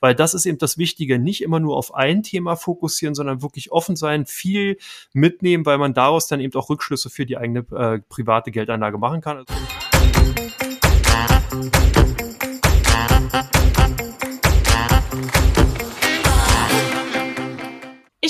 weil das ist eben das Wichtige, nicht immer nur auf ein Thema fokussieren, sondern wirklich offen sein, viel mitnehmen, weil man daraus dann eben auch Rückschlüsse für die eigene äh, private Geldanlage machen kann.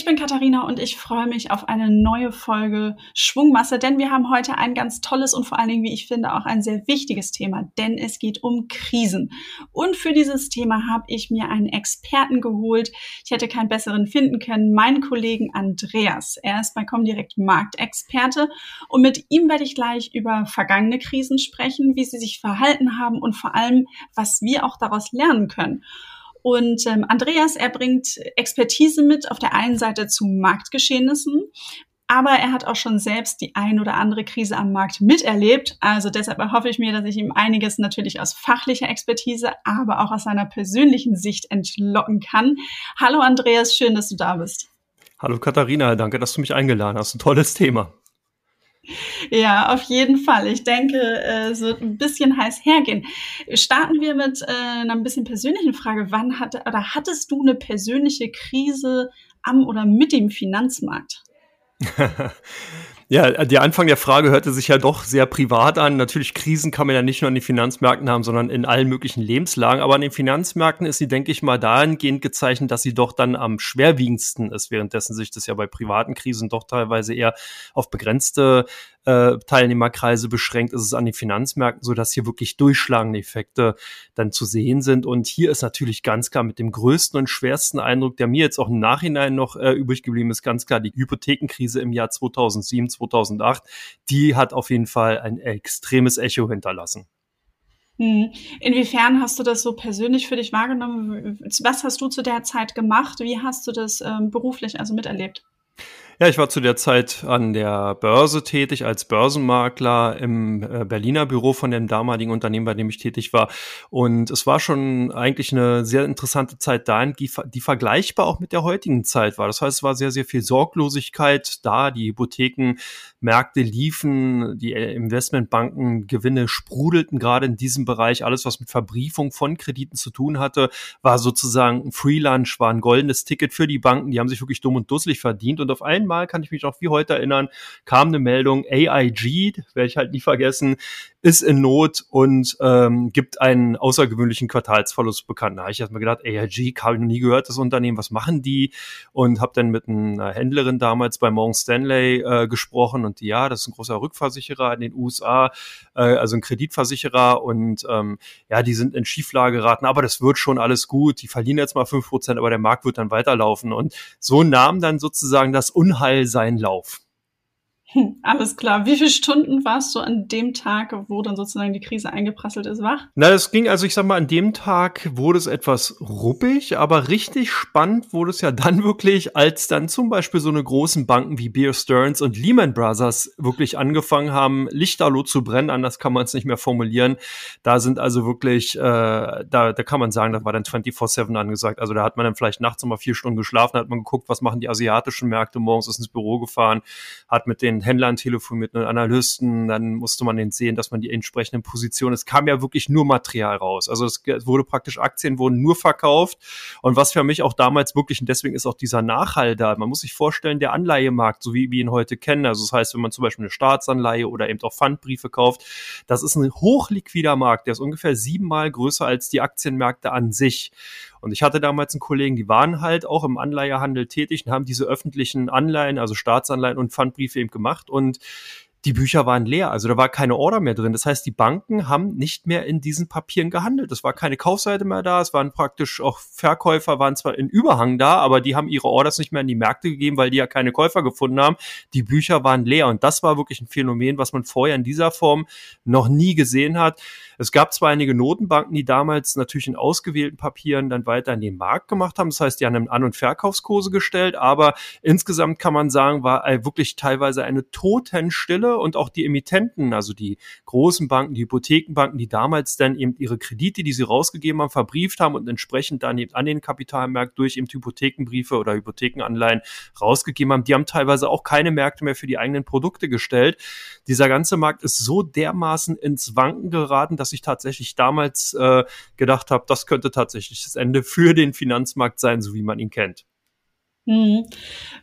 Bin Katharina und ich freue mich auf eine neue Folge Schwungmasse, denn wir haben heute ein ganz tolles und vor allen Dingen, wie ich finde, auch ein sehr wichtiges Thema, denn es geht um Krisen. Und für dieses Thema habe ich mir einen Experten geholt. Ich hätte keinen besseren finden können, meinen Kollegen Andreas. Er ist bei Comdirect Marktexperte und mit ihm werde ich gleich über vergangene Krisen sprechen, wie sie sich verhalten haben und vor allem, was wir auch daraus lernen können. Und ähm, Andreas, er bringt Expertise mit auf der einen Seite zu Marktgeschehnissen, aber er hat auch schon selbst die ein oder andere Krise am Markt miterlebt. Also deshalb erhoffe ich mir, dass ich ihm einiges natürlich aus fachlicher Expertise, aber auch aus seiner persönlichen Sicht entlocken kann. Hallo Andreas, schön, dass du da bist. Hallo Katharina, danke, dass du mich eingeladen hast. Ein tolles Thema. Ja, auf jeden Fall. Ich denke, es wird ein bisschen heiß hergehen. Starten wir mit äh, einer ein bisschen persönlichen Frage. Wann hatte oder hattest du eine persönliche Krise am oder mit dem Finanzmarkt? Ja, der Anfang der Frage hörte sich ja doch sehr privat an. Natürlich, Krisen kann man ja nicht nur an den Finanzmärkten haben, sondern in allen möglichen Lebenslagen. Aber an den Finanzmärkten ist sie, denke ich mal, dahingehend gezeichnet, dass sie doch dann am schwerwiegendsten ist, währenddessen sich das ja bei privaten Krisen doch teilweise eher auf begrenzte äh, Teilnehmerkreise beschränkt, ist es an den Finanzmärkten so, dass hier wirklich durchschlagende Effekte dann zu sehen sind. Und hier ist natürlich ganz klar mit dem größten und schwersten Eindruck, der mir jetzt auch im Nachhinein noch äh, übrig geblieben ist, ganz klar die Hypothekenkrise im Jahr 2007, 2008. Die hat auf jeden Fall ein extremes Echo hinterlassen. Hm. Inwiefern hast du das so persönlich für dich wahrgenommen? Was hast du zu der Zeit gemacht? Wie hast du das ähm, beruflich also miterlebt? Ja, ich war zu der Zeit an der Börse tätig als Börsenmakler im äh, Berliner Büro von dem damaligen Unternehmen, bei dem ich tätig war. Und es war schon eigentlich eine sehr interessante Zeit dahin, die, die vergleichbar auch mit der heutigen Zeit war. Das heißt, es war sehr, sehr viel Sorglosigkeit da. Die Hypothekenmärkte liefen, die Investmentbanken Gewinne sprudelten gerade in diesem Bereich. Alles, was mit Verbriefung von Krediten zu tun hatte, war sozusagen ein Freelunch, war ein goldenes Ticket für die Banken. Die haben sich wirklich dumm und dusselig verdient. Und auf einen einmal, kann ich mich noch wie heute erinnern, kam eine Meldung, AIG, werde ich halt nie vergessen, ist in Not und ähm, gibt einen außergewöhnlichen Quartalsverlust bekannt. Da habe ich erst mal gedacht, AIG, habe ich noch nie gehört, das Unternehmen, was machen die? Und habe dann mit einer Händlerin damals bei Morgan Stanley äh, gesprochen und die, ja, das ist ein großer Rückversicherer in den USA, äh, also ein Kreditversicherer und ähm, ja, die sind in Schieflage geraten, aber das wird schon alles gut. Die verlieren jetzt mal fünf Prozent, aber der Markt wird dann weiterlaufen. Und so nahm dann sozusagen das Unheil seinen Lauf. Alles klar. Wie viele Stunden warst du an dem Tag, wo dann sozusagen die Krise eingeprasselt ist, wach? Na, das ging, also ich sag mal, an dem Tag wurde es etwas ruppig, aber richtig spannend wurde es ja dann wirklich, als dann zum Beispiel so eine großen Banken wie Bear Stearns und Lehman Brothers wirklich angefangen haben, Lichterloh zu brennen, anders kann man es nicht mehr formulieren. Da sind also wirklich, äh, da, da kann man sagen, da war dann 24-7 angesagt. Also da hat man dann vielleicht nachts nochmal vier Stunden geschlafen, hat man geguckt, was machen die asiatischen Märkte morgens, ist ins Büro gefahren, hat mit den Händlern telefoniert, mit Analysten, dann musste man den sehen, dass man die entsprechenden Positionen, es kam ja wirklich nur Material raus. Also es wurde praktisch, Aktien wurden nur verkauft und was für mich auch damals wirklich, und deswegen ist auch dieser Nachhall da, man muss sich vorstellen, der Anleihemarkt, so wie wir ihn heute kennen, also das heißt, wenn man zum Beispiel eine Staatsanleihe oder eben auch Pfandbriefe kauft, das ist ein hochliquider Markt, der ist ungefähr siebenmal größer als die Aktienmärkte an sich. Und ich hatte damals einen Kollegen, die waren halt auch im Anleihehandel tätig und haben diese öffentlichen Anleihen, also Staatsanleihen und Pfandbriefe eben gemacht. Und die Bücher waren leer, also da war keine Order mehr drin. Das heißt, die Banken haben nicht mehr in diesen Papieren gehandelt. Es war keine Kaufseite mehr da, es waren praktisch auch Verkäufer, waren zwar in Überhang da, aber die haben ihre Orders nicht mehr in die Märkte gegeben, weil die ja keine Käufer gefunden haben. Die Bücher waren leer und das war wirklich ein Phänomen, was man vorher in dieser Form noch nie gesehen hat. Es gab zwar einige Notenbanken, die damals natürlich in ausgewählten Papieren dann weiter in den Markt gemacht haben. Das heißt, die haben An- und Verkaufskurse gestellt, aber insgesamt kann man sagen, war wirklich teilweise eine Totenstille und auch die Emittenten, also die großen Banken, die Hypothekenbanken, die damals dann eben ihre Kredite, die sie rausgegeben haben, verbrieft haben und entsprechend dann eben an den Kapitalmarkt durch eben Hypothekenbriefe oder Hypothekenanleihen rausgegeben haben, die haben teilweise auch keine Märkte mehr für die eigenen Produkte gestellt. Dieser ganze Markt ist so dermaßen ins Wanken geraten, dass dass ich tatsächlich damals äh, gedacht habe, das könnte tatsächlich das Ende für den Finanzmarkt sein, so wie man ihn kennt. Hm.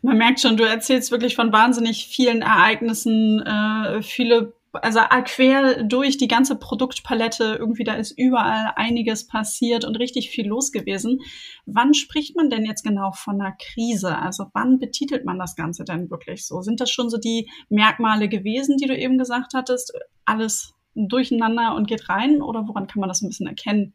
Man merkt schon, du erzählst wirklich von wahnsinnig vielen Ereignissen, äh, viele also quer durch die ganze Produktpalette, irgendwie da ist überall einiges passiert und richtig viel los gewesen. Wann spricht man denn jetzt genau von einer Krise? Also wann betitelt man das Ganze denn wirklich so? Sind das schon so die Merkmale gewesen, die du eben gesagt hattest? Alles durcheinander und geht rein? Oder woran kann man das ein bisschen erkennen?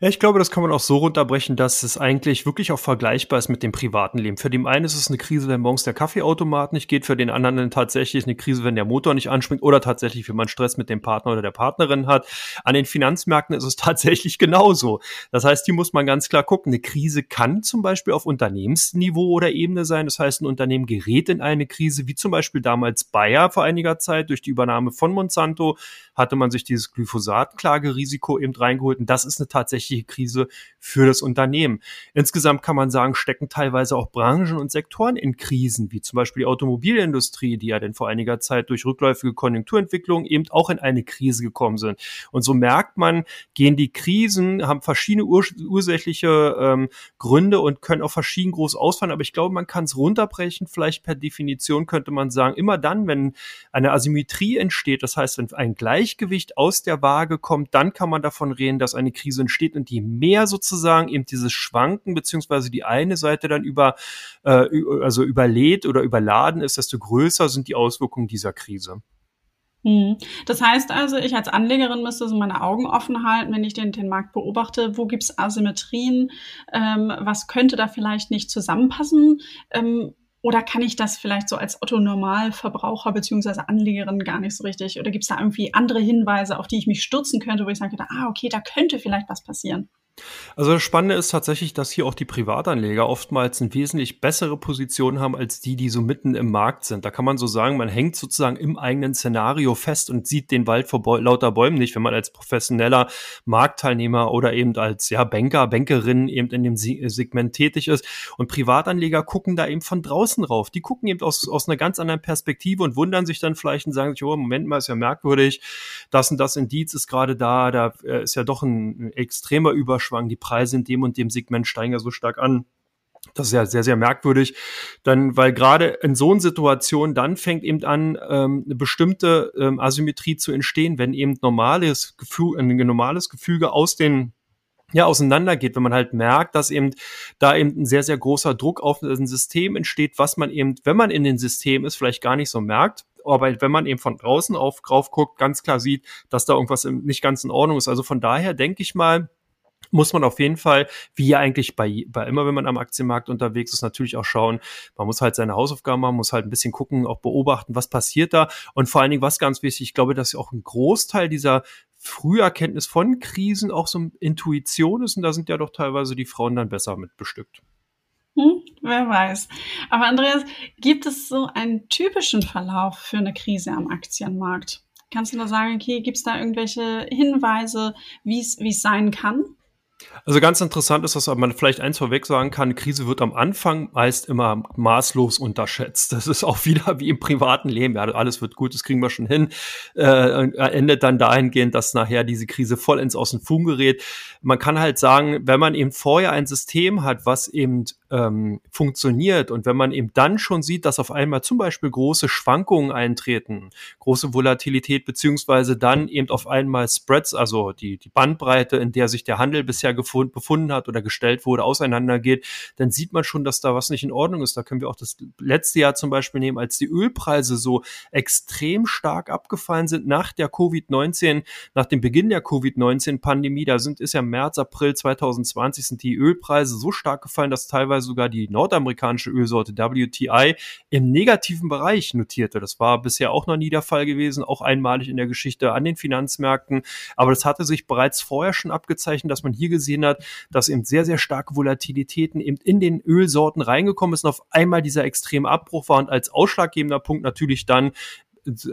Ja, ich glaube, das kann man auch so runterbrechen, dass es eigentlich wirklich auch vergleichbar ist mit dem privaten Leben. Für den einen ist es eine Krise, wenn morgens der Kaffeeautomat nicht geht, für den anderen tatsächlich eine Krise, wenn der Motor nicht anspringt oder tatsächlich, wenn man Stress mit dem Partner oder der Partnerin hat. An den Finanzmärkten ist es tatsächlich genauso. Das heißt, hier muss man ganz klar gucken. Eine Krise kann zum Beispiel auf Unternehmensniveau oder Ebene sein. Das heißt, ein Unternehmen gerät in eine Krise, wie zum Beispiel damals Bayer vor einiger Zeit durch die Übernahme von Monsanto hatte man sich dieses Glyphosat-Klagerisiko eben reingeholt. Und das ist eine tatsächliche Krise für das Unternehmen. Insgesamt kann man sagen, stecken teilweise auch Branchen und Sektoren in Krisen, wie zum Beispiel die Automobilindustrie, die ja denn vor einiger Zeit durch rückläufige Konjunkturentwicklung eben auch in eine Krise gekommen sind. Und so merkt man, gehen die Krisen, haben verschiedene ur ursächliche ähm, Gründe und können auch verschieden groß ausfallen. Aber ich glaube, man kann es runterbrechen. Vielleicht per Definition könnte man sagen, immer dann, wenn eine Asymmetrie entsteht, das heißt, wenn ein Gleichgewicht aus der Waage kommt, dann kann man davon reden, dass eine Krise entsteht und je mehr sozusagen eben dieses Schwanken beziehungsweise die eine Seite dann über äh, also überlädt oder überladen ist, desto größer sind die Auswirkungen dieser Krise. Hm. Das heißt also, ich als Anlegerin müsste so meine Augen offen halten, wenn ich den, den Markt beobachte. Wo gibt's Asymmetrien? Ähm, was könnte da vielleicht nicht zusammenpassen? Ähm, oder kann ich das vielleicht so als Otto Normalverbraucher beziehungsweise Anlegerin gar nicht so richtig? Oder gibt es da irgendwie andere Hinweise, auf die ich mich stürzen könnte, wo ich sage, ah, okay, da könnte vielleicht was passieren? Also das Spannende ist tatsächlich, dass hier auch die Privatanleger oftmals eine wesentlich bessere Position haben als die, die so mitten im Markt sind. Da kann man so sagen, man hängt sozusagen im eigenen Szenario fest und sieht den Wald vor Bäu lauter Bäumen nicht, wenn man als professioneller Marktteilnehmer oder eben als ja, Banker, Bankerin eben in dem Segment tätig ist. Und Privatanleger gucken da eben von draußen rauf. Die gucken eben aus, aus einer ganz anderen Perspektive und wundern sich dann vielleicht und sagen sich, oh, Moment mal, ist ja merkwürdig, das und das Indiz ist gerade da, da äh, ist ja doch ein extremer Überschuss Überschwang, die Preise in dem und dem Segment steigen ja so stark an. Das ist ja sehr, sehr merkwürdig. Dann, weil gerade in so einer Situation dann fängt eben an, ähm, eine bestimmte ähm, Asymmetrie zu entstehen, wenn eben normales Gefühl, ein normales Gefüge aus den ja, auseinandergeht, wenn man halt merkt, dass eben da eben ein sehr, sehr großer Druck auf ein System entsteht, was man eben, wenn man in den System ist, vielleicht gar nicht so merkt. Aber wenn man eben von draußen auf drauf guckt, ganz klar sieht, dass da irgendwas nicht ganz in Ordnung ist. Also von daher denke ich mal, muss man auf jeden Fall, wie ja eigentlich bei, bei immer, wenn man am Aktienmarkt unterwegs ist, natürlich auch schauen, man muss halt seine Hausaufgaben machen, muss halt ein bisschen gucken, auch beobachten, was passiert da und vor allen Dingen, was ganz wichtig, ich glaube, dass auch ein Großteil dieser Früherkenntnis von Krisen auch so Intuition ist und da sind ja doch teilweise die Frauen dann besser mit bestückt. Hm, wer weiß. Aber Andreas, gibt es so einen typischen Verlauf für eine Krise am Aktienmarkt? Kannst du da sagen, okay, gibt es da irgendwelche Hinweise, wie es sein kann? Also ganz interessant ist, dass man vielleicht eins vorweg sagen kann, Krise wird am Anfang meist immer maßlos unterschätzt. Das ist auch wieder wie im privaten Leben. Ja, alles wird gut, das kriegen wir schon hin. Äh, endet dann dahingehend, dass nachher diese Krise vollends aus dem Fugen gerät. Man kann halt sagen, wenn man eben vorher ein System hat, was eben ähm, funktioniert und wenn man eben dann schon sieht, dass auf einmal zum Beispiel große Schwankungen eintreten, große Volatilität, beziehungsweise dann eben auf einmal Spreads, also die, die Bandbreite, in der sich der Handel bisher gefund, befunden hat oder gestellt wurde, auseinandergeht, dann sieht man schon, dass da was nicht in Ordnung ist. Da können wir auch das letzte Jahr zum Beispiel nehmen, als die Ölpreise so extrem stark abgefallen sind nach der Covid-19, nach dem Beginn der Covid-19-Pandemie. Da sind, ist ja März, April 2020 sind die Ölpreise so stark gefallen, dass teilweise sogar die nordamerikanische Ölsorte WTI im negativen Bereich notierte. Das war bisher auch noch nie der Fall gewesen, auch einmalig in der Geschichte an den Finanzmärkten. Aber das hatte sich bereits vorher schon abgezeichnet, dass man hier gesehen hat, dass eben sehr, sehr starke Volatilitäten eben in den Ölsorten reingekommen ist und auf einmal dieser extreme Abbruch war und als ausschlaggebender Punkt natürlich dann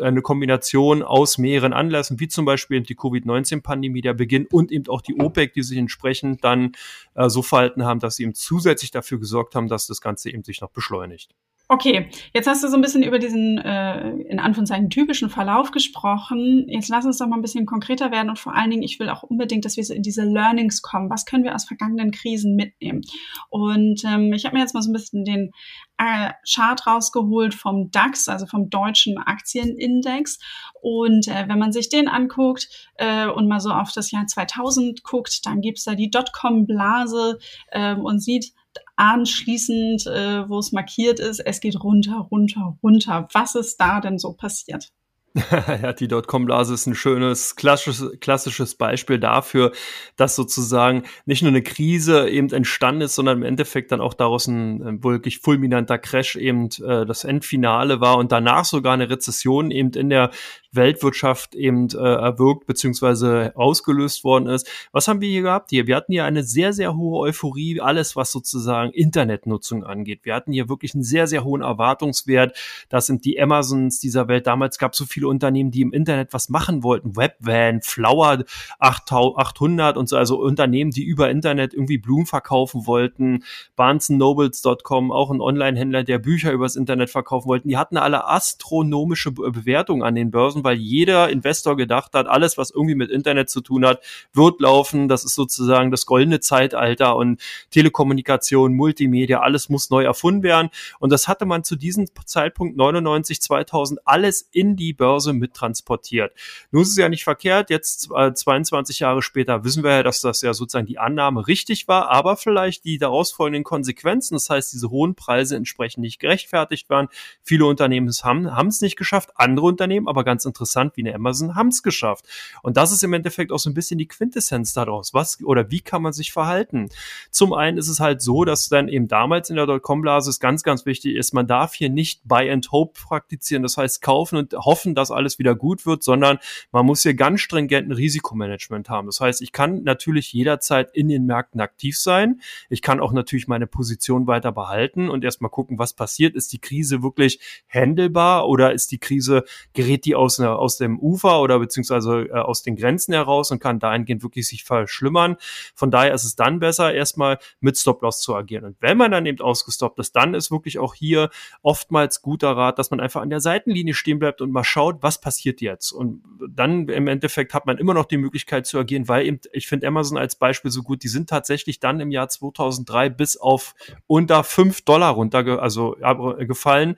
eine Kombination aus mehreren Anlässen, wie zum Beispiel die Covid-19-Pandemie, der Beginn und eben auch die OPEC, die sich entsprechend dann äh, so verhalten haben, dass sie eben zusätzlich dafür gesorgt haben, dass das Ganze eben sich noch beschleunigt. Okay, jetzt hast du so ein bisschen über diesen äh, in Anführungszeichen typischen Verlauf gesprochen. Jetzt lass uns doch mal ein bisschen konkreter werden und vor allen Dingen, ich will auch unbedingt, dass wir so in diese Learnings kommen. Was können wir aus vergangenen Krisen mitnehmen? Und ähm, ich habe mir jetzt mal so ein bisschen den äh, Chart rausgeholt vom DAX, also vom deutschen Aktienindex. Und äh, wenn man sich den anguckt äh, und mal so auf das Jahr 2000 guckt, dann gibt's da die Dotcom-Blase äh, und sieht, anschließend, äh, wo es markiert ist, es geht runter, runter, runter. Was ist da denn so passiert? ja, die Dotcom-Blase ist ein schönes, klassisches, klassisches Beispiel dafür, dass sozusagen nicht nur eine Krise eben entstanden ist, sondern im Endeffekt dann auch daraus ein, ein wirklich fulminanter Crash eben äh, das Endfinale war und danach sogar eine Rezession eben in der Weltwirtschaft eben äh, erwirkt beziehungsweise ausgelöst worden ist. Was haben wir hier gehabt hier? Wir hatten hier eine sehr, sehr hohe Euphorie, alles was sozusagen Internetnutzung angeht. Wir hatten hier wirklich einen sehr, sehr hohen Erwartungswert. Das sind die Amazons dieser Welt. Damals gab es so viele Unternehmen, die im Internet was machen wollten. Webvan, Flower 800 und so, also Unternehmen, die über Internet irgendwie Blumen verkaufen wollten. BarnesandNobles.com, auch ein Online-Händler, der Bücher übers Internet verkaufen wollten. Die hatten alle astronomische Bewertungen an den Börsen, weil jeder Investor gedacht hat, alles, was irgendwie mit Internet zu tun hat, wird laufen. Das ist sozusagen das goldene Zeitalter und Telekommunikation, Multimedia, alles muss neu erfunden werden. Und das hatte man zu diesem Zeitpunkt 99, 2000 alles in die Börse mit transportiert. Nun ist es ja nicht verkehrt. Jetzt äh, 22 Jahre später wissen wir ja, dass das ja sozusagen die Annahme richtig war, aber vielleicht die daraus folgenden Konsequenzen, das heißt, diese hohen Preise entsprechend nicht gerechtfertigt waren. Viele Unternehmen haben es nicht geschafft, andere Unternehmen aber ganz interessant wie eine Amazon haben es geschafft. Und das ist im Endeffekt auch so ein bisschen die Quintessenz daraus. Was oder wie kann man sich verhalten? Zum einen ist es halt so, dass dann eben damals in der Dotcom-Blase ganz, ganz wichtig ist, man darf hier nicht Buy and Hope praktizieren, das heißt kaufen und hoffen, dass alles wieder gut wird, sondern man muss hier ganz stringenten Risikomanagement haben. Das heißt, ich kann natürlich jederzeit in den Märkten aktiv sein. Ich kann auch natürlich meine Position weiter behalten und erstmal gucken, was passiert. Ist die Krise wirklich handelbar oder ist die Krise, gerät die aus, aus dem Ufer oder beziehungsweise äh, aus den Grenzen heraus und kann dahingehend wirklich sich verschlimmern. Von daher ist es dann besser, erstmal mit Stop-Loss zu agieren. Und wenn man dann eben ausgestoppt ist, dann ist wirklich auch hier oftmals guter Rat, dass man einfach an der Seitenlinie stehen bleibt und mal schaut, was passiert jetzt. Und dann im Endeffekt hat man immer noch die Möglichkeit zu agieren, weil eben, ich finde Amazon als Beispiel so gut, die sind tatsächlich dann im Jahr 2003 bis auf unter fünf Dollar runter, also äh, gefallen.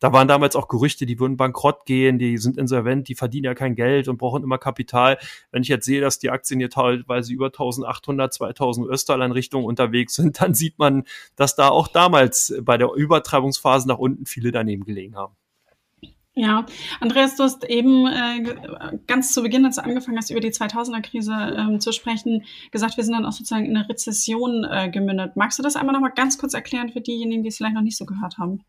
Da waren damals auch Gerüchte, die würden bankrott gehen, die sind insolvent, die verdienen ja kein Geld und brauchen immer Kapital. Wenn ich jetzt sehe, dass die Aktien hier teilweise über 1800, 2000 US-Dollar in Richtung unterwegs sind, dann sieht man, dass da auch damals bei der Übertreibungsphase nach unten viele daneben gelegen haben. Ja, Andreas, du hast eben äh, ganz zu Beginn, als du angefangen hast, über die 2000er-Krise ähm, zu sprechen, gesagt, wir sind dann auch sozusagen in eine Rezession äh, gemündet. Magst du das einmal noch mal ganz kurz erklären für diejenigen, die es vielleicht noch nicht so gehört haben?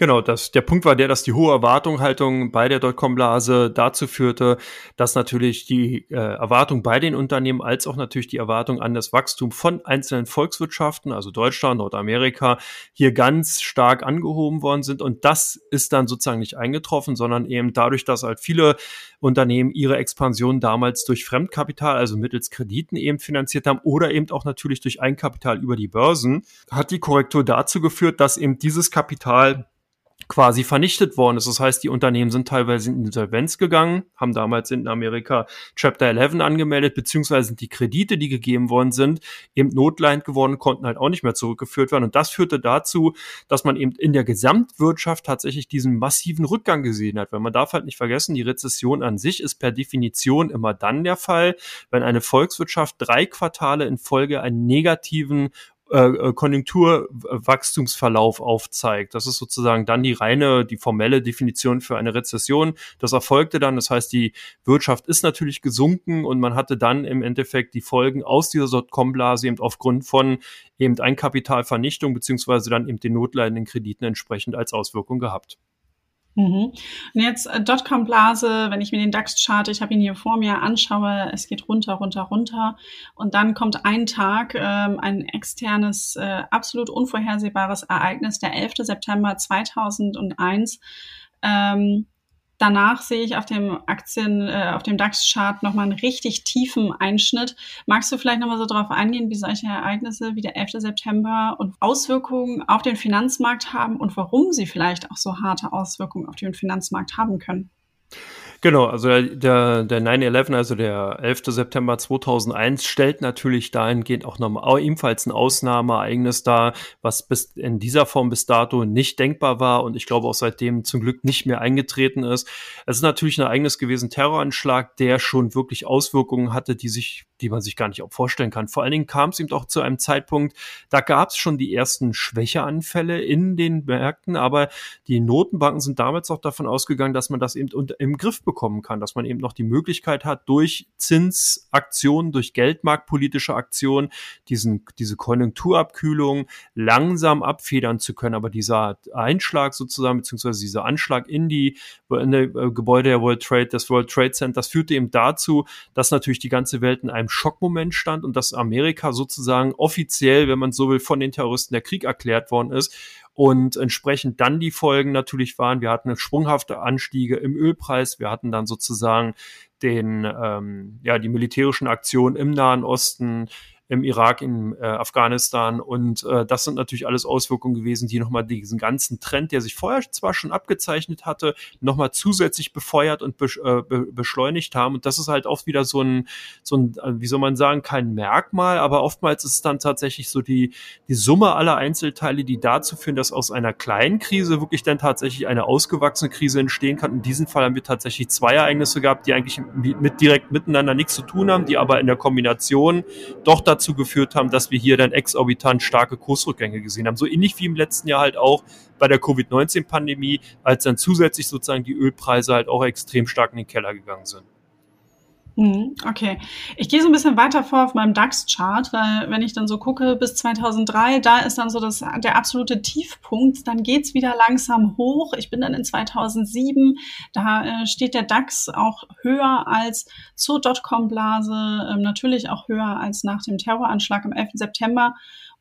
Genau, das, der Punkt war der, dass die hohe Erwartungshaltung bei der Dotcom-Blase dazu führte, dass natürlich die äh, Erwartung bei den Unternehmen als auch natürlich die Erwartung an das Wachstum von einzelnen Volkswirtschaften, also Deutschland, Nordamerika, hier ganz stark angehoben worden sind. Und das ist dann sozusagen nicht eingetroffen, sondern eben dadurch, dass halt viele Unternehmen ihre Expansion damals durch Fremdkapital, also mittels Krediten eben finanziert haben oder eben auch natürlich durch Eigenkapital über die Börsen, hat die Korrektur dazu geführt, dass eben dieses Kapital quasi vernichtet worden ist. Das heißt, die Unternehmen sind teilweise in Insolvenz gegangen, haben damals in Amerika Chapter 11 angemeldet, beziehungsweise sind die Kredite, die gegeben worden sind, eben notleidend geworden, konnten halt auch nicht mehr zurückgeführt werden. Und das führte dazu, dass man eben in der Gesamtwirtschaft tatsächlich diesen massiven Rückgang gesehen hat. Weil man darf halt nicht vergessen, die Rezession an sich ist per Definition immer dann der Fall, wenn eine Volkswirtschaft drei Quartale in Folge einen negativen äh, äh, Konjunkturwachstumsverlauf aufzeigt. Das ist sozusagen dann die reine, die formelle Definition für eine Rezession. Das erfolgte dann, das heißt, die Wirtschaft ist natürlich gesunken und man hatte dann im Endeffekt die Folgen aus dieser Dotcom-Blase eben aufgrund von eben Einkapitalvernichtung beziehungsweise dann eben den notleidenden Krediten entsprechend als Auswirkung gehabt. Mhm. Und jetzt äh, Dotcom-Blase, wenn ich mir den DAX-Chart, ich habe ihn hier vor mir, anschaue, es geht runter, runter, runter. Und dann kommt ein Tag, ähm, ein externes, äh, absolut unvorhersehbares Ereignis, der 11. September 2001. Ähm, Danach sehe ich auf dem Aktien, äh, auf dem DAX-Chart nochmal einen richtig tiefen Einschnitt. Magst du vielleicht nochmal so darauf eingehen, wie solche Ereignisse wie der 11. September und Auswirkungen auf den Finanzmarkt haben und warum sie vielleicht auch so harte Auswirkungen auf den Finanzmarkt haben können? Genau, also der, der 9-11, also der 11. September 2001, stellt natürlich dahingehend auch nochmal ebenfalls ein Ausnahmeereignis dar, was bis in dieser Form bis dato nicht denkbar war und ich glaube auch seitdem zum Glück nicht mehr eingetreten ist. Es ist natürlich ein Ereignis gewesen, Terroranschlag, der schon wirklich Auswirkungen hatte, die sich die man sich gar nicht auch vorstellen kann. Vor allen Dingen kam es eben auch zu einem Zeitpunkt, da gab es schon die ersten Schwächeanfälle in den Märkten, aber die Notenbanken sind damals auch davon ausgegangen, dass man das eben im Griff bekommen kann, dass man eben noch die Möglichkeit hat, durch Zinsaktionen, durch geldmarktpolitische Aktionen, diesen, diese Konjunkturabkühlung langsam abfedern zu können. Aber dieser Einschlag sozusagen, beziehungsweise dieser Anschlag in die, in die äh, Gebäude der World Trade, des World Trade Center, das führte eben dazu, dass natürlich die ganze Welt in einem einem Schockmoment stand und dass Amerika sozusagen offiziell, wenn man so will, von den Terroristen der Krieg erklärt worden ist und entsprechend dann die Folgen natürlich waren, wir hatten sprunghafte Anstiege im Ölpreis, wir hatten dann sozusagen den, ähm, ja, die militärischen Aktionen im Nahen Osten, im Irak, in äh, Afghanistan. Und äh, das sind natürlich alles Auswirkungen gewesen, die nochmal diesen ganzen Trend, der sich vorher zwar schon abgezeichnet hatte, nochmal zusätzlich befeuert und be äh, be beschleunigt haben. Und das ist halt auch wieder so ein, so ein, äh, wie soll man sagen, kein Merkmal, aber oftmals ist es dann tatsächlich so die, die Summe aller Einzelteile, die dazu führen, dass aus einer kleinen Krise wirklich dann tatsächlich eine ausgewachsene Krise entstehen kann. In diesem Fall haben wir tatsächlich zwei Ereignisse gehabt, die eigentlich mit direkt miteinander nichts zu tun haben, die aber in der Kombination doch dazu dazu geführt haben, dass wir hier dann exorbitant starke Kursrückgänge gesehen haben. So ähnlich wie im letzten Jahr halt auch bei der Covid-19-Pandemie, als dann zusätzlich sozusagen die Ölpreise halt auch extrem stark in den Keller gegangen sind. Mhm, okay, ich gehe so ein bisschen weiter vor auf meinem DAX-Chart, weil wenn ich dann so gucke bis 2003, da ist dann so das, der absolute Tiefpunkt, dann geht's wieder langsam hoch. Ich bin dann in 2007, da äh, steht der DAX auch höher als zur Dotcom-Blase, äh, natürlich auch höher als nach dem Terroranschlag am 11. September.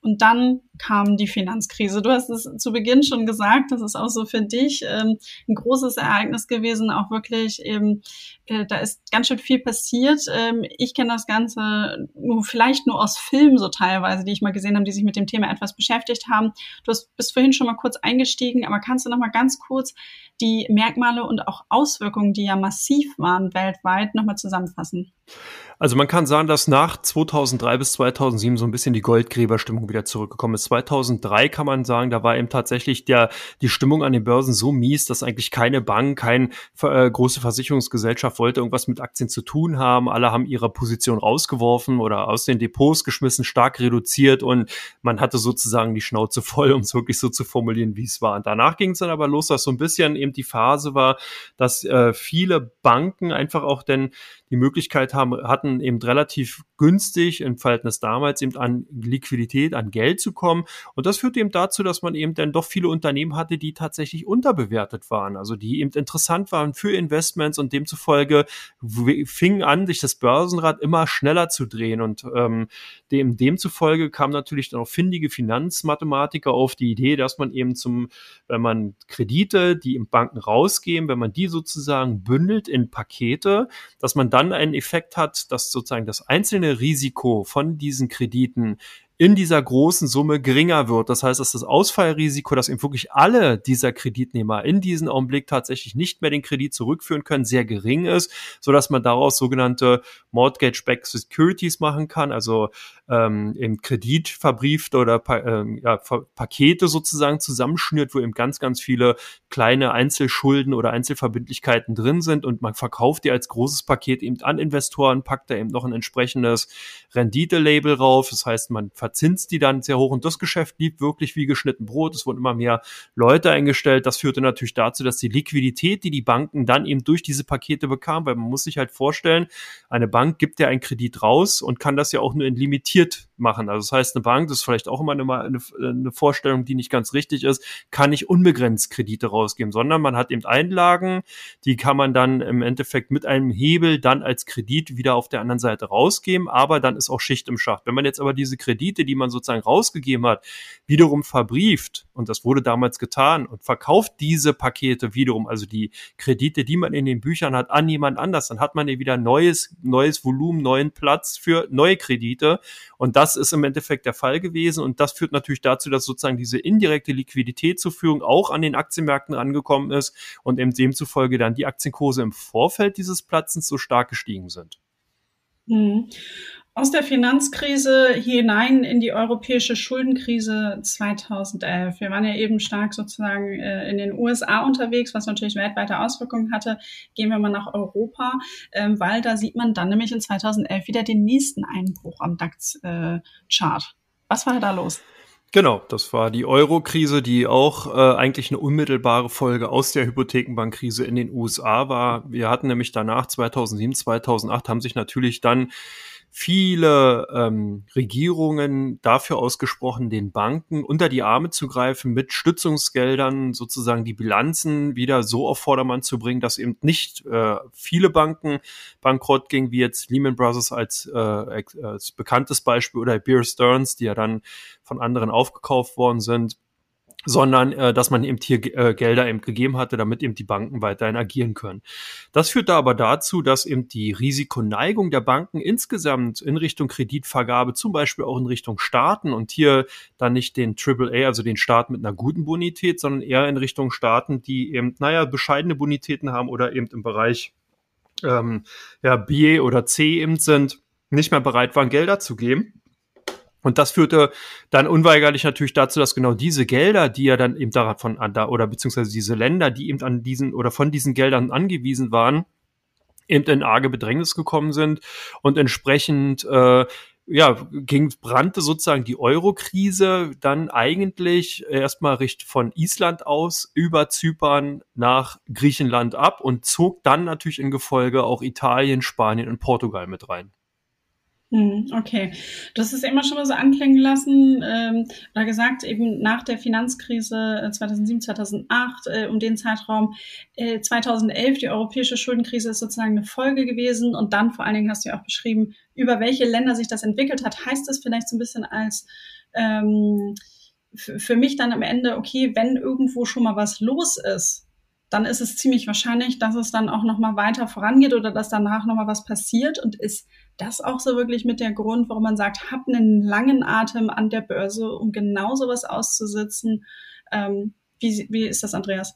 Und dann kam die Finanzkrise. Du hast es zu Beginn schon gesagt, das ist auch so für dich ähm, ein großes Ereignis gewesen, auch wirklich eben, äh, da ist ganz schön viel passiert. Ähm, ich kenne das Ganze nur vielleicht nur aus Filmen so teilweise, die ich mal gesehen habe, die sich mit dem Thema etwas beschäftigt haben. Du hast, bist vorhin schon mal kurz eingestiegen, aber kannst du noch mal ganz kurz die Merkmale und auch Auswirkungen, die ja massiv waren weltweit, noch mal zusammenfassen? Also man kann sagen, dass nach 2003 bis 2007 so ein bisschen die Goldgräberstimmung wieder zurückgekommen ist. 2003 kann man sagen, da war eben tatsächlich der, die Stimmung an den Börsen so mies, dass eigentlich keine Bank, keine äh, große Versicherungsgesellschaft wollte irgendwas mit Aktien zu tun haben. Alle haben ihre Position rausgeworfen oder aus den Depots geschmissen, stark reduziert und man hatte sozusagen die Schnauze voll, um es wirklich so zu formulieren, wie es war. Und danach ging es dann aber los, dass so ein bisschen eben die Phase war, dass äh, viele Banken einfach auch denn die Möglichkeit haben, hatten eben relativ günstig im Verhältnis damals eben an Liquidität, an Geld zu kommen. Und das führte eben dazu, dass man eben dann doch viele Unternehmen hatte, die tatsächlich unterbewertet waren, also die eben interessant waren für Investments und demzufolge fing an, sich das Börsenrad immer schneller zu drehen. Und ähm, dem, demzufolge kam natürlich dann auch findige Finanzmathematiker auf die Idee, dass man eben zum, wenn man Kredite, die im Banken rausgehen, wenn man die sozusagen bündelt in Pakete, dass man dann einen Effekt hat, dass sozusagen das einzelne Risiko von diesen Krediten in dieser großen Summe geringer wird. Das heißt, dass das Ausfallrisiko, dass eben wirklich alle dieser Kreditnehmer in diesem Augenblick tatsächlich nicht mehr den Kredit zurückführen können, sehr gering ist, so dass man daraus sogenannte Mortgage-Backed Securities machen kann, also ähm, eben Kredit verbrieft oder pa ähm, ja, Pakete sozusagen zusammenschnürt, wo eben ganz, ganz viele kleine Einzelschulden oder Einzelverbindlichkeiten drin sind und man verkauft die als großes Paket eben an Investoren, packt da eben noch ein entsprechendes Rendite-Label rauf. Das heißt, man verzinst die dann sehr hoch und das Geschäft lief wirklich wie geschnitten Brot. Es wurden immer mehr Leute eingestellt. Das führte natürlich dazu, dass die Liquidität, die die Banken dann eben durch diese Pakete bekamen, weil man muss sich halt vorstellen, eine Bank gibt ja einen Kredit raus und kann das ja auch nur in reflektiert machen. Also das heißt, eine Bank, das ist vielleicht auch immer eine, eine, eine Vorstellung, die nicht ganz richtig ist, kann nicht unbegrenzt Kredite rausgeben, sondern man hat eben Einlagen, die kann man dann im Endeffekt mit einem Hebel dann als Kredit wieder auf der anderen Seite rausgeben, aber dann ist auch Schicht im Schacht. Wenn man jetzt aber diese Kredite, die man sozusagen rausgegeben hat, wiederum verbrieft, und das wurde damals getan, und verkauft diese Pakete wiederum, also die Kredite, die man in den Büchern hat, an jemand anders, dann hat man ja wieder neues, neues Volumen, neuen Platz für neue Kredite. Und das ist im Endeffekt der Fall gewesen. Und das führt natürlich dazu, dass sozusagen diese indirekte Liquiditätszuführung auch an den Aktienmärkten angekommen ist und eben demzufolge dann die Aktienkurse im Vorfeld dieses Platzens so stark gestiegen sind. Mhm aus der Finanzkrise hinein in die europäische Schuldenkrise 2011. Wir waren ja eben stark sozusagen äh, in den USA unterwegs, was natürlich weltweite Auswirkungen hatte. Gehen wir mal nach Europa, ähm, weil da sieht man dann nämlich in 2011 wieder den nächsten Einbruch am DAX-Chart. Äh, was war da los? Genau, das war die Euro-Krise, die auch äh, eigentlich eine unmittelbare Folge aus der Hypothekenbankkrise in den USA war. Wir hatten nämlich danach 2007, 2008 haben sich natürlich dann viele ähm, Regierungen dafür ausgesprochen, den Banken unter die Arme zu greifen, mit Stützungsgeldern sozusagen die Bilanzen wieder so auf Vordermann zu bringen, dass eben nicht äh, viele Banken bankrott gingen, wie jetzt Lehman Brothers als, äh, als bekanntes Beispiel oder Bear Stearns, die ja dann von anderen aufgekauft worden sind sondern äh, dass man eben hier äh, Gelder eben gegeben hatte, damit eben die Banken weiterhin agieren können. Das führt da aber dazu, dass eben die Risikoneigung der Banken insgesamt in Richtung Kreditvergabe, zum Beispiel auch in Richtung Staaten und hier dann nicht den AAA, also den Staat mit einer guten Bonität, sondern eher in Richtung Staaten, die eben, naja, bescheidene Bonitäten haben oder eben im Bereich ähm, ja, B oder C eben sind, nicht mehr bereit waren, Gelder zu geben und das führte dann unweigerlich natürlich dazu, dass genau diese Gelder, die ja dann eben davon an da oder beziehungsweise diese Länder, die eben an diesen oder von diesen Geldern angewiesen waren, eben in arge Bedrängnis gekommen sind und entsprechend äh, ja, ging, brannte sozusagen die Euro-Krise dann eigentlich erstmal richt von Island aus über Zypern nach Griechenland ab und zog dann natürlich in Gefolge auch Italien, Spanien und Portugal mit rein. Hm, okay, hast es immer schon mal so anklingen lassen ähm, oder gesagt, eben nach der Finanzkrise 2007, äh, 2008, äh, um den Zeitraum äh, 2011, die europäische Schuldenkrise ist sozusagen eine Folge gewesen und dann vor allen Dingen hast du ja auch beschrieben, über welche Länder sich das entwickelt hat. Heißt das vielleicht so ein bisschen als ähm, für mich dann am Ende, okay, wenn irgendwo schon mal was los ist, dann ist es ziemlich wahrscheinlich, dass es dann auch noch mal weiter vorangeht oder dass danach noch mal was passiert und ist das auch so wirklich mit der Grund, warum man sagt, habt einen langen Atem an der Börse, um genau sowas auszusitzen. Ähm, wie, wie ist das, Andreas?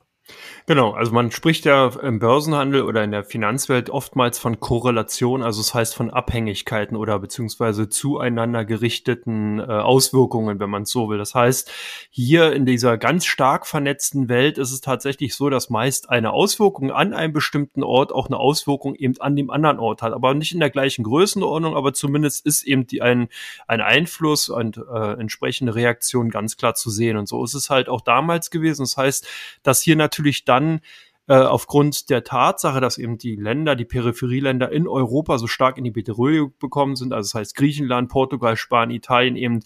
Genau, also man spricht ja im Börsenhandel oder in der Finanzwelt oftmals von Korrelation, also das heißt von Abhängigkeiten oder beziehungsweise zueinander gerichteten äh, Auswirkungen, wenn man es so will. Das heißt, hier in dieser ganz stark vernetzten Welt ist es tatsächlich so, dass meist eine Auswirkung an einem bestimmten Ort auch eine Auswirkung eben an dem anderen Ort hat, aber nicht in der gleichen Größenordnung, aber zumindest ist eben die ein, ein Einfluss und äh, entsprechende Reaktion ganz klar zu sehen. Und so ist es halt auch damals gewesen. Das heißt, dass hier natürlich natürlich dann äh, aufgrund der Tatsache, dass eben die Länder, die Peripherieländer in Europa so stark in die Bedrohung bekommen sind, also das heißt Griechenland, Portugal, Spanien, Italien eben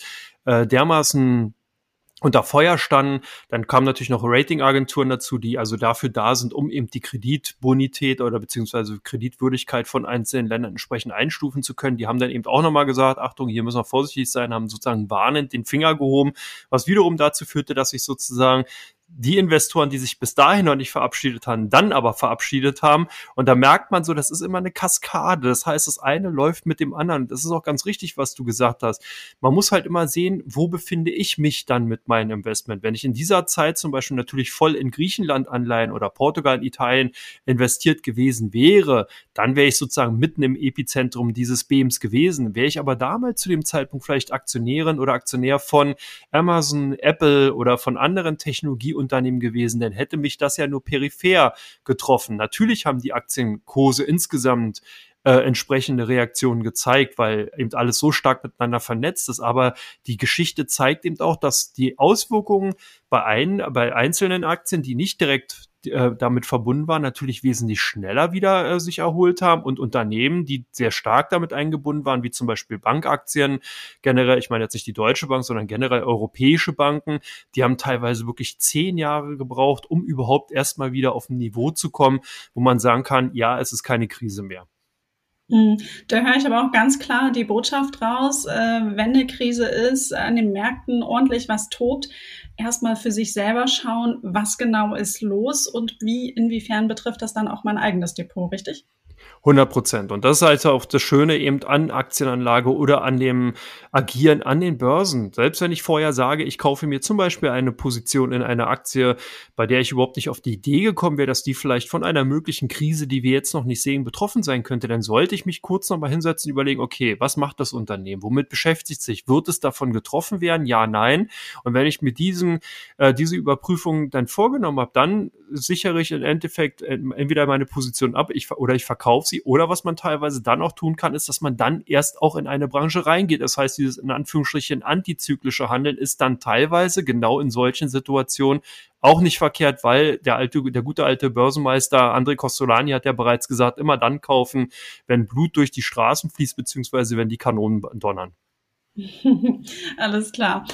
äh, dermaßen unter Feuer standen. Dann kamen natürlich noch Ratingagenturen dazu, die also dafür da sind, um eben die Kreditbonität oder beziehungsweise Kreditwürdigkeit von einzelnen Ländern entsprechend einstufen zu können. Die haben dann eben auch nochmal gesagt, Achtung, hier müssen wir vorsichtig sein, haben sozusagen warnend den Finger gehoben, was wiederum dazu führte, dass sich sozusagen die Investoren, die sich bis dahin noch nicht verabschiedet haben, dann aber verabschiedet haben. Und da merkt man so, das ist immer eine Kaskade. Das heißt, das eine läuft mit dem anderen. Das ist auch ganz richtig, was du gesagt hast. Man muss halt immer sehen, wo befinde ich mich dann mit meinem Investment. Wenn ich in dieser Zeit zum Beispiel natürlich voll in Griechenland Anleihen oder Portugal, Italien investiert gewesen wäre, dann wäre ich sozusagen mitten im Epizentrum dieses Beams gewesen. Wäre ich aber damals zu dem Zeitpunkt vielleicht Aktionärin oder Aktionär von Amazon, Apple oder von anderen Technologie Unternehmen gewesen, dann hätte mich das ja nur peripher getroffen. Natürlich haben die Aktienkurse insgesamt äh, entsprechende Reaktionen gezeigt, weil eben alles so stark miteinander vernetzt ist. Aber die Geschichte zeigt eben auch, dass die Auswirkungen bei, ein, bei einzelnen Aktien, die nicht direkt äh, damit verbunden waren, natürlich wesentlich schneller wieder äh, sich erholt haben und Unternehmen, die sehr stark damit eingebunden waren, wie zum Beispiel Bankaktien, generell, ich meine jetzt nicht die Deutsche Bank, sondern generell europäische Banken, die haben teilweise wirklich zehn Jahre gebraucht, um überhaupt erstmal wieder auf ein Niveau zu kommen, wo man sagen kann, ja, es ist keine Krise mehr. Hm, da höre ich aber auch ganz klar die Botschaft raus, äh, wenn eine Krise ist, an den Märkten ordentlich was tobt, erstmal für sich selber schauen, was genau ist los und wie, inwiefern betrifft das dann auch mein eigenes Depot, richtig? 100 Prozent. Und das ist halt auch das Schöne eben an Aktienanlage oder an dem Agieren an den Börsen. Selbst wenn ich vorher sage, ich kaufe mir zum Beispiel eine Position in einer Aktie, bei der ich überhaupt nicht auf die Idee gekommen wäre, dass die vielleicht von einer möglichen Krise, die wir jetzt noch nicht sehen, betroffen sein könnte, dann sollte ich mich kurz noch mal hinsetzen überlegen, okay, was macht das Unternehmen? Womit beschäftigt sich? Wird es davon getroffen werden? Ja, nein. Und wenn ich mir diesen, äh, diese Überprüfung dann vorgenommen habe, dann sichere ich im Endeffekt entweder meine Position ab ich, oder ich verkaufe sie. Oder was man teilweise dann auch tun kann, ist, dass man dann erst auch in eine Branche reingeht. Das heißt, dieses in Anführungsstrichen antizyklische Handeln ist dann teilweise genau in solchen Situationen auch nicht verkehrt, weil der alte, der gute alte Börsenmeister André Costolani hat ja bereits gesagt, immer dann kaufen, wenn Blut durch die Straßen fließt, beziehungsweise wenn die Kanonen donnern. Alles klar.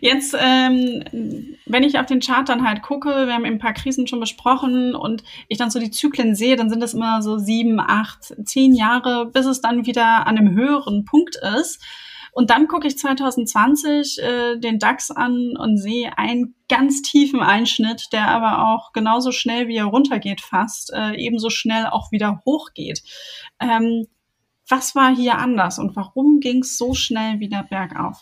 Jetzt, ähm, wenn ich auf den Chart dann halt gucke, wir haben eben ein paar Krisen schon besprochen und ich dann so die Zyklen sehe, dann sind es immer so sieben, acht, zehn Jahre, bis es dann wieder an einem höheren Punkt ist. Und dann gucke ich 2020 äh, den DAX an und sehe einen ganz tiefen Einschnitt, der aber auch genauso schnell wie er runtergeht fast, äh, ebenso schnell auch wieder hochgeht. Ähm, was war hier anders und warum ging es so schnell wieder bergauf?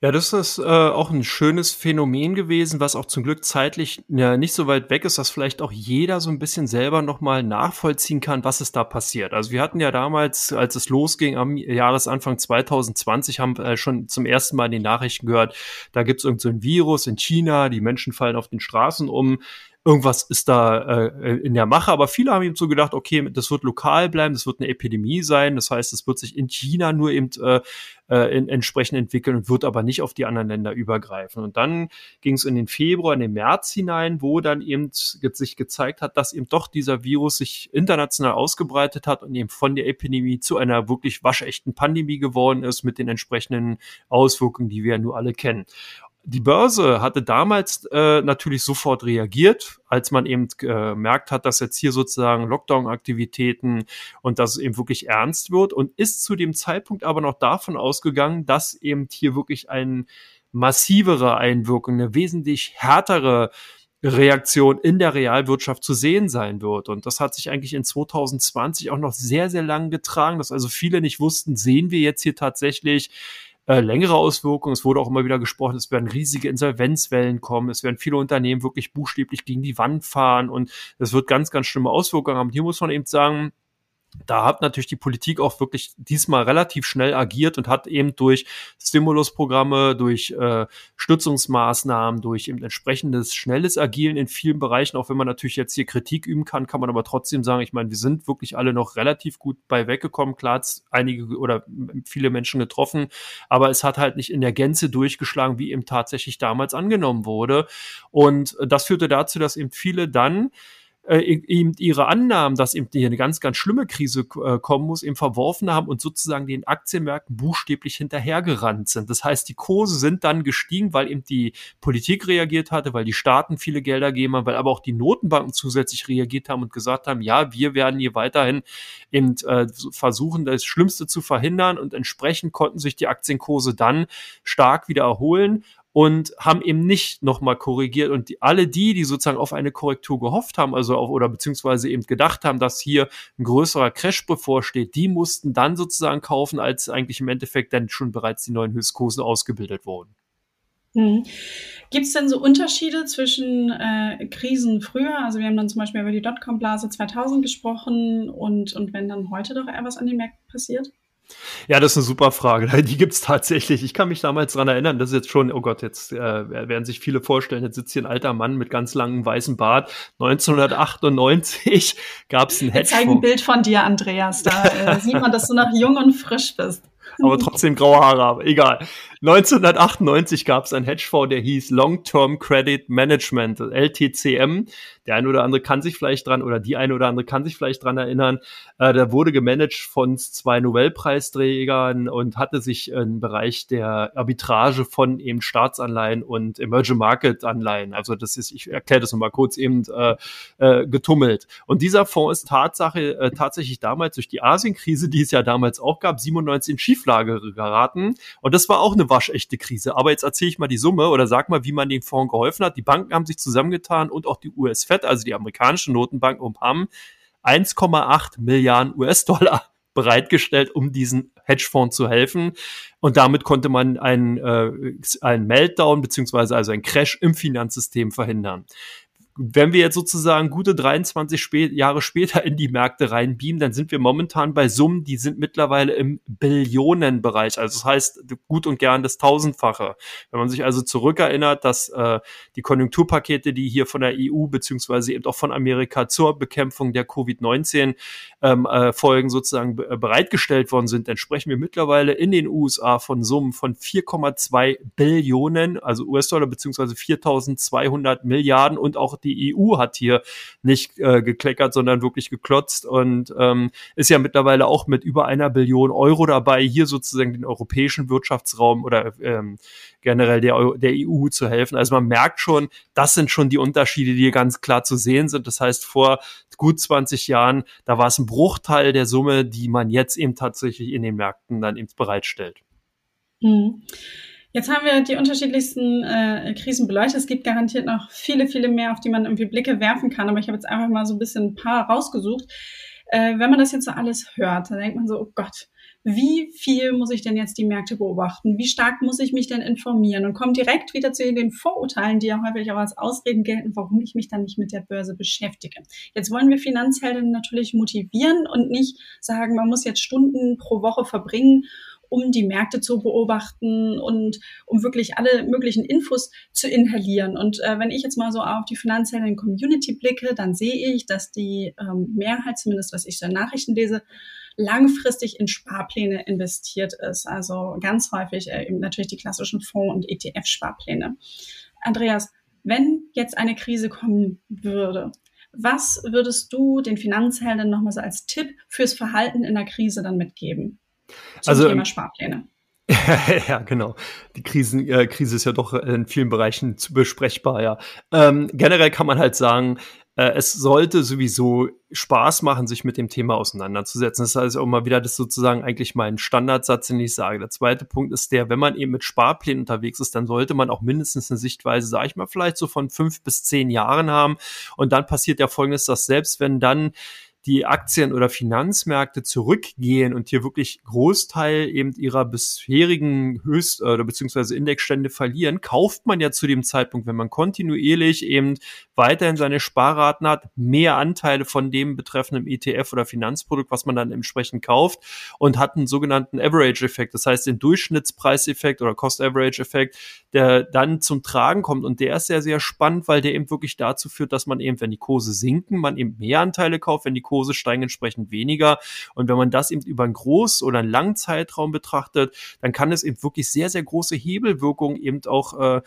Ja, das ist äh, auch ein schönes Phänomen gewesen, was auch zum Glück zeitlich ja, nicht so weit weg ist, dass vielleicht auch jeder so ein bisschen selber nochmal nachvollziehen kann, was ist da passiert. Also wir hatten ja damals, als es losging am Jahresanfang 2020, haben äh, schon zum ersten Mal in den Nachrichten gehört, da gibt es irgendein so Virus in China, die Menschen fallen auf den Straßen um irgendwas ist da äh, in der Mache, aber viele haben eben so gedacht, okay, das wird lokal bleiben, das wird eine Epidemie sein, das heißt, es wird sich in China nur eben äh, äh, in, entsprechend entwickeln und wird aber nicht auf die anderen Länder übergreifen. Und dann ging es in den Februar, in den März hinein, wo dann eben sich gezeigt hat, dass eben doch dieser Virus sich international ausgebreitet hat und eben von der Epidemie zu einer wirklich waschechten Pandemie geworden ist mit den entsprechenden Auswirkungen, die wir ja nur alle kennen die Börse hatte damals äh, natürlich sofort reagiert, als man eben gemerkt hat, dass jetzt hier sozusagen Lockdown-Aktivitäten und dass es eben wirklich ernst wird und ist zu dem Zeitpunkt aber noch davon ausgegangen, dass eben hier wirklich ein massivere Einwirkung, eine wesentlich härtere Reaktion in der Realwirtschaft zu sehen sein wird. Und das hat sich eigentlich in 2020 auch noch sehr, sehr lang getragen, dass also viele nicht wussten, sehen wir jetzt hier tatsächlich äh, längere Auswirkungen. Es wurde auch immer wieder gesprochen, es werden riesige Insolvenzwellen kommen, es werden viele Unternehmen wirklich buchstäblich gegen die Wand fahren und es wird ganz, ganz schlimme Auswirkungen haben. Hier muss man eben sagen, da hat natürlich die Politik auch wirklich diesmal relativ schnell agiert und hat eben durch Stimulusprogramme, durch äh, Stützungsmaßnahmen, durch eben entsprechendes schnelles Agieren in vielen Bereichen, auch wenn man natürlich jetzt hier Kritik üben kann, kann man aber trotzdem sagen, ich meine, wir sind wirklich alle noch relativ gut bei weggekommen. Klar, hat einige oder viele Menschen getroffen, aber es hat halt nicht in der Gänze durchgeschlagen, wie eben tatsächlich damals angenommen wurde. Und das führte dazu, dass eben viele dann äh, eben ihre Annahmen, dass eben hier eine ganz, ganz schlimme Krise äh, kommen muss, eben verworfen haben und sozusagen den Aktienmärkten buchstäblich hinterhergerannt sind. Das heißt, die Kurse sind dann gestiegen, weil eben die Politik reagiert hatte, weil die Staaten viele Gelder geben haben, weil aber auch die Notenbanken zusätzlich reagiert haben und gesagt haben, ja, wir werden hier weiterhin eben äh, versuchen, das Schlimmste zu verhindern und entsprechend konnten sich die Aktienkurse dann stark wieder erholen und haben eben nicht nochmal korrigiert. Und die, alle die, die sozusagen auf eine Korrektur gehofft haben, also auf, oder beziehungsweise eben gedacht haben, dass hier ein größerer Crash bevorsteht, die mussten dann sozusagen kaufen, als eigentlich im Endeffekt dann schon bereits die neuen Höchstkursen ausgebildet wurden. Mhm. Gibt es denn so Unterschiede zwischen äh, Krisen früher? Also wir haben dann zum Beispiel über die Dotcom-Blase 2000 gesprochen und, und wenn dann heute doch eher was an den Märkten passiert? Ja, das ist eine super Frage. Die gibt's tatsächlich. Ich kann mich damals dran erinnern, das ist jetzt schon, oh Gott, jetzt äh, werden sich viele vorstellen, jetzt sitzt hier ein alter Mann mit ganz langem weißen Bart. 1998 gab's ein Hedgefonds. Zeig ein Bild von dir, Andreas. Da äh, sieht man, dass du noch jung und frisch bist. Aber trotzdem graue Haare, aber egal. 1998 gab es ein Hedgefonds, der hieß Long-Term Credit Management, LTCM. Der eine oder andere kann sich vielleicht dran oder die eine oder andere kann sich vielleicht dran erinnern. Äh, der wurde gemanagt von zwei Nobelpreisträgern und hatte sich im Bereich der Arbitrage von eben Staatsanleihen und Emerging Market Anleihen, also das ist, ich erkläre das nochmal kurz eben, äh, äh, getummelt. Und dieser Fonds ist Tatsache, äh, tatsächlich damals durch die Asienkrise, die es ja damals auch gab, 97 in Schieflage geraten. Und das war auch eine waschechte Krise. Aber jetzt erzähle ich mal die Summe oder sag mal, wie man dem Fonds geholfen hat. Die Banken haben sich zusammengetan und auch die US Fed, also die amerikanische Notenbank, um haben 1,8 Milliarden US-Dollar bereitgestellt, um diesen Hedgefonds zu helfen. Und damit konnte man einen, äh, einen Meltdown beziehungsweise also einen Crash im Finanzsystem verhindern wenn wir jetzt sozusagen gute 23 spä Jahre später in die Märkte reinbeamen, dann sind wir momentan bei Summen, die sind mittlerweile im Billionenbereich. Also das heißt gut und gern das Tausendfache. Wenn man sich also zurückerinnert, dass äh, die Konjunkturpakete, die hier von der EU beziehungsweise eben auch von Amerika zur Bekämpfung der Covid-19 ähm, äh, Folgen sozusagen bereitgestellt worden sind, dann sprechen wir mittlerweile in den USA von Summen von 4,2 Billionen, also US-Dollar beziehungsweise 4.200 Milliarden und auch die die EU hat hier nicht äh, gekleckert, sondern wirklich geklotzt und ähm, ist ja mittlerweile auch mit über einer Billion Euro dabei, hier sozusagen den europäischen Wirtschaftsraum oder ähm, generell der, der EU zu helfen. Also man merkt schon, das sind schon die Unterschiede, die hier ganz klar zu sehen sind. Das heißt, vor gut 20 Jahren, da war es ein Bruchteil der Summe, die man jetzt eben tatsächlich in den Märkten dann eben bereitstellt. Mhm. Jetzt haben wir die unterschiedlichsten äh, Krisen beleuchtet. Es gibt garantiert noch viele, viele mehr, auf die man irgendwie Blicke werfen kann. Aber ich habe jetzt einfach mal so ein bisschen ein paar rausgesucht. Äh, wenn man das jetzt so alles hört, dann denkt man so, oh Gott, wie viel muss ich denn jetzt die Märkte beobachten? Wie stark muss ich mich denn informieren? Und kommt direkt wieder zu den Vorurteilen, die ja häufig auch als Ausreden gelten, warum ich mich dann nicht mit der Börse beschäftige. Jetzt wollen wir Finanzhelden natürlich motivieren und nicht sagen, man muss jetzt Stunden pro Woche verbringen, um die Märkte zu beobachten und um wirklich alle möglichen Infos zu inhalieren. Und äh, wenn ich jetzt mal so auf die finanziellen Community blicke, dann sehe ich, dass die ähm, Mehrheit, zumindest was ich so in Nachrichten lese, langfristig in Sparpläne investiert ist. Also ganz häufig äh, eben natürlich die klassischen Fonds- und ETF-Sparpläne. Andreas, wenn jetzt eine Krise kommen würde, was würdest du den Finanzhelden nochmal so als Tipp fürs Verhalten in der Krise dann mitgeben? Zum also, Thema Sparpläne. ja, genau. Die Krisen, äh, Krise ist ja doch in vielen Bereichen zu besprechbar, ja. Ähm, generell kann man halt sagen, äh, es sollte sowieso Spaß machen, sich mit dem Thema auseinanderzusetzen. Das heißt auch mal wieder, das sozusagen eigentlich mein Standardsatz, den ich sage. Der zweite Punkt ist der, wenn man eben mit Sparplänen unterwegs ist, dann sollte man auch mindestens eine Sichtweise, sage ich mal, vielleicht so von fünf bis zehn Jahren haben. Und dann passiert ja Folgendes, dass selbst wenn dann die Aktien- oder Finanzmärkte zurückgehen und hier wirklich Großteil eben ihrer bisherigen Höchst- oder beziehungsweise Indexstände verlieren, kauft man ja zu dem Zeitpunkt, wenn man kontinuierlich eben weiterhin seine Sparraten hat, mehr Anteile von dem betreffenden ETF oder Finanzprodukt, was man dann entsprechend kauft und hat einen sogenannten Average-Effekt, das heißt den Durchschnittspreiseffekt oder Cost-Average-Effekt, der dann zum Tragen kommt und der ist sehr, sehr spannend, weil der eben wirklich dazu führt, dass man eben, wenn die Kurse sinken, man eben mehr Anteile kauft, wenn die Kurse steigen entsprechend weniger. Und wenn man das eben über einen Groß- oder einen langen Zeitraum betrachtet, dann kann es eben wirklich sehr, sehr große Hebelwirkungen eben auch äh,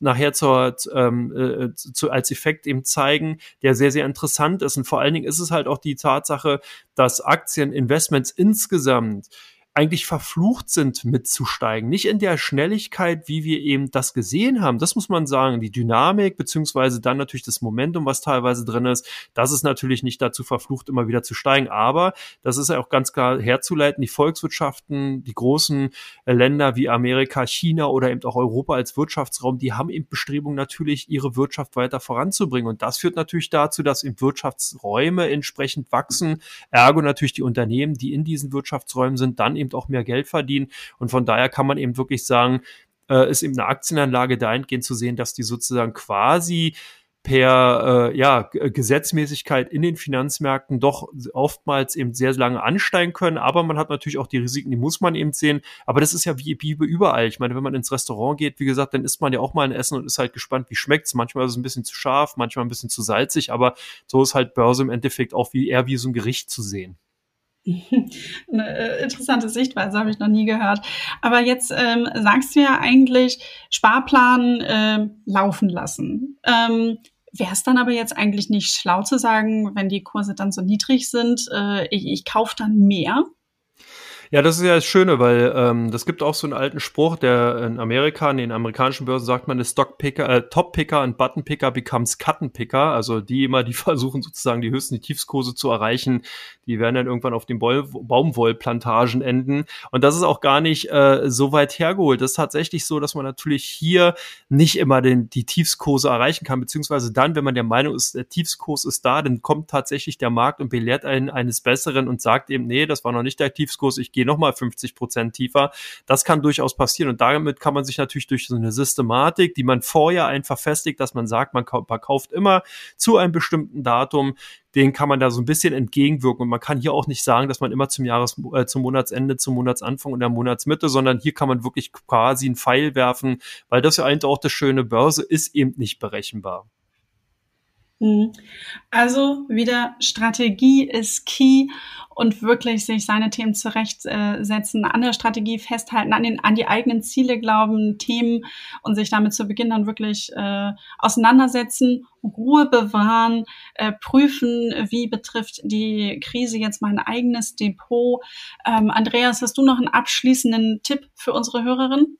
nachher zur, ähm, äh, zu, als Effekt eben zeigen, der sehr, sehr interessant ist. Und vor allen Dingen ist es halt auch die Tatsache, dass Aktieninvestments insgesamt eigentlich verflucht sind mitzusteigen. Nicht in der Schnelligkeit, wie wir eben das gesehen haben. Das muss man sagen. Die Dynamik, beziehungsweise dann natürlich das Momentum, was teilweise drin ist, das ist natürlich nicht dazu verflucht, immer wieder zu steigen. Aber das ist ja auch ganz klar herzuleiten. Die Volkswirtschaften, die großen äh, Länder wie Amerika, China oder eben auch Europa als Wirtschaftsraum, die haben eben Bestrebungen natürlich, ihre Wirtschaft weiter voranzubringen. Und das führt natürlich dazu, dass eben Wirtschaftsräume entsprechend wachsen. Ergo natürlich die Unternehmen, die in diesen Wirtschaftsräumen sind, dann eben auch mehr Geld verdienen. Und von daher kann man eben wirklich sagen, äh, ist eben eine Aktienanlage dahingehend zu sehen, dass die sozusagen quasi per äh, ja, Gesetzmäßigkeit in den Finanzmärkten doch oftmals eben sehr lange ansteigen können. Aber man hat natürlich auch die Risiken, die muss man eben sehen. Aber das ist ja wie, wie überall. Ich meine, wenn man ins Restaurant geht, wie gesagt, dann isst man ja auch mal ein Essen und ist halt gespannt, wie schmeckt's. Manchmal ist es ein bisschen zu scharf, manchmal ein bisschen zu salzig, aber so ist halt Börse im Endeffekt auch wie eher wie so ein Gericht zu sehen. Eine äh, interessante Sichtweise habe ich noch nie gehört. Aber jetzt ähm, sagst du ja eigentlich Sparplan äh, laufen lassen. Ähm, Wäre es dann aber jetzt eigentlich nicht schlau zu sagen, wenn die Kurse dann so niedrig sind, äh, ich, ich kaufe dann mehr? Ja, das ist ja das Schöne, weil ähm, das gibt auch so einen alten Spruch, der in Amerika, in den amerikanischen Börsen sagt man, Stock Picker, äh, Top Picker und Button Picker becomes Cutten Picker. Also die immer, die versuchen sozusagen die höchsten die Tiefskurse zu erreichen, die werden dann irgendwann auf den Baumwollplantagen enden. Und das ist auch gar nicht äh, so weit hergeholt. Das ist tatsächlich so, dass man natürlich hier nicht immer den, die Tiefskurse erreichen kann, beziehungsweise dann, wenn man der Meinung ist, der Tiefskurs ist da, dann kommt tatsächlich der Markt und belehrt einen eines Besseren und sagt eben, nee, das war noch nicht der Tiefskurs, ich gehe gehe nochmal 50 Prozent tiefer. Das kann durchaus passieren und damit kann man sich natürlich durch so eine Systematik, die man vorher einfach festigt, dass man sagt, man verkauft immer zu einem bestimmten Datum, den kann man da so ein bisschen entgegenwirken. Und man kann hier auch nicht sagen, dass man immer zum Jahres, äh, zum Monatsende, zum Monatsanfang und der Monatsmitte, sondern hier kann man wirklich quasi einen Pfeil werfen, weil das ja eigentlich auch das schöne Börse ist eben nicht berechenbar. Mhm. Also wieder Strategie ist key und wirklich sich seine Themen zurechtsetzen, an der Strategie festhalten, an, den, an die eigenen Ziele glauben, Themen und sich damit zu Beginn dann wirklich äh, auseinandersetzen, Ruhe bewahren, äh, prüfen, wie betrifft die Krise jetzt mein eigenes Depot. Ähm, Andreas, hast du noch einen abschließenden Tipp für unsere Hörerin?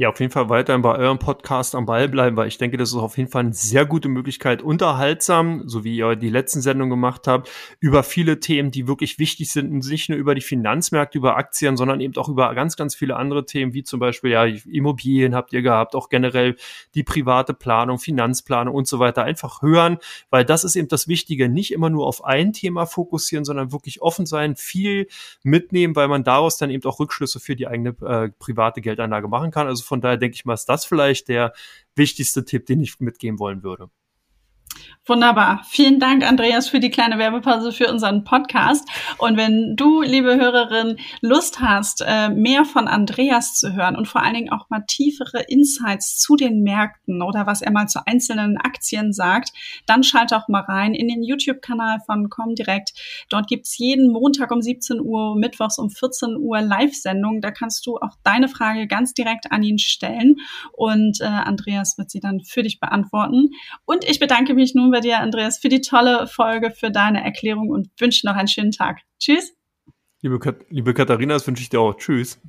Ja, auf jeden Fall weiterhin bei eurem Podcast am Ball bleiben, weil ich denke, das ist auf jeden Fall eine sehr gute Möglichkeit, unterhaltsam, so wie ihr die letzten Sendungen gemacht habt, über viele Themen, die wirklich wichtig sind, nicht nur über die Finanzmärkte, über Aktien, sondern eben auch über ganz, ganz viele andere Themen, wie zum Beispiel, ja, Immobilien habt ihr gehabt, auch generell die private Planung, Finanzplanung und so weiter. Einfach hören, weil das ist eben das Wichtige. Nicht immer nur auf ein Thema fokussieren, sondern wirklich offen sein, viel mitnehmen, weil man daraus dann eben auch Rückschlüsse für die eigene äh, private Geldanlage machen kann. Also von daher denke ich mal, ist das vielleicht der wichtigste Tipp, den ich mitgeben wollen würde. Wunderbar. Vielen Dank, Andreas, für die kleine Werbepause für unseren Podcast. Und wenn du, liebe Hörerin, Lust hast, äh, mehr von Andreas zu hören und vor allen Dingen auch mal tiefere Insights zu den Märkten oder was er mal zu einzelnen Aktien sagt, dann schalte auch mal rein in den YouTube-Kanal von Comdirect. Dort gibt's jeden Montag um 17 Uhr, mittwochs um 14 Uhr Live-Sendung. Da kannst du auch deine Frage ganz direkt an ihn stellen und äh, Andreas wird sie dann für dich beantworten. Und ich bedanke mich nun bei bei dir, Andreas, für die tolle Folge, für deine Erklärung und wünsche noch einen schönen Tag. Tschüss. Liebe, Kat liebe Katharina, das wünsche ich dir auch. Tschüss.